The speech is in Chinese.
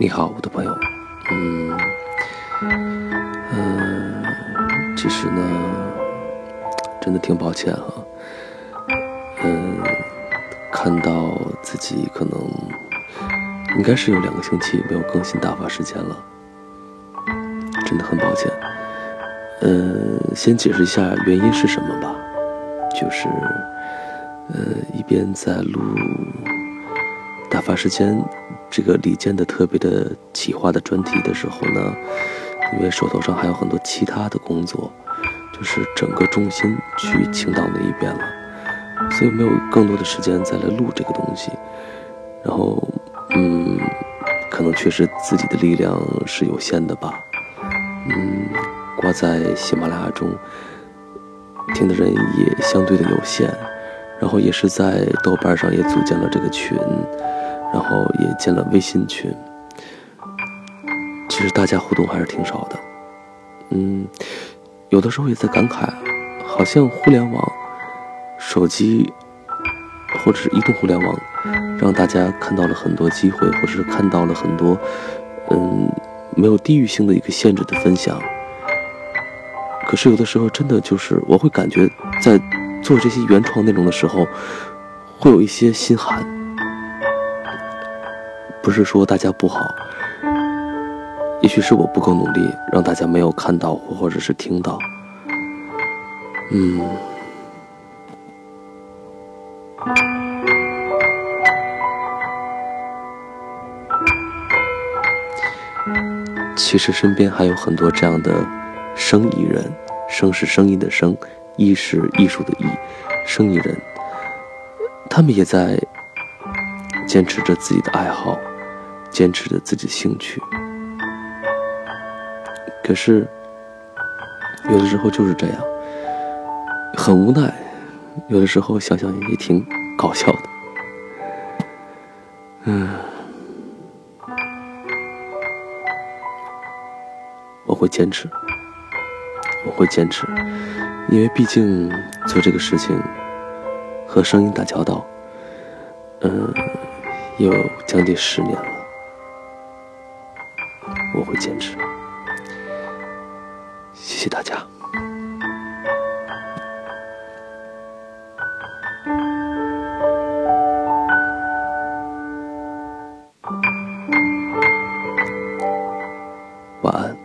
你好，我的朋友。嗯嗯，其实呢，真的挺抱歉哈。嗯，看到自己可能应该是有两个星期没有更新打发时间了，真的很抱歉。嗯，先解释一下原因是什么吧，就是呃，一边在录打发时间。这个李健的特别的企划的专题的时候呢，因为手头上还有很多其他的工作，就是整个重心去青岛那一边了，所以没有更多的时间再来录这个东西。然后，嗯，可能确实自己的力量是有限的吧，嗯，挂在喜马拉雅中听的人也相对的有限，然后也是在豆瓣上也组建了这个群。然后也建了微信群，其实大家互动还是挺少的，嗯，有的时候也在感慨，好像互联网、手机或者是移动互联网，让大家看到了很多机会，或者是看到了很多，嗯，没有地域性的一个限制的分享。可是有的时候真的就是，我会感觉在做这些原创内容的时候，会有一些心寒。不是说大家不好，也许是我不够努力，让大家没有看到或者是听到。嗯，其实身边还有很多这样的生意人，生是声音的生，艺是艺术的艺，生意人，他们也在坚持着自己的爱好。坚持着自己的兴趣，可是有的时候就是这样，很无奈。有的时候想想也挺搞笑的。嗯，我会坚持，我会坚持，因为毕竟做这个事情和声音打交道，嗯，有将近十年了。我会坚持，谢谢大家，晚安。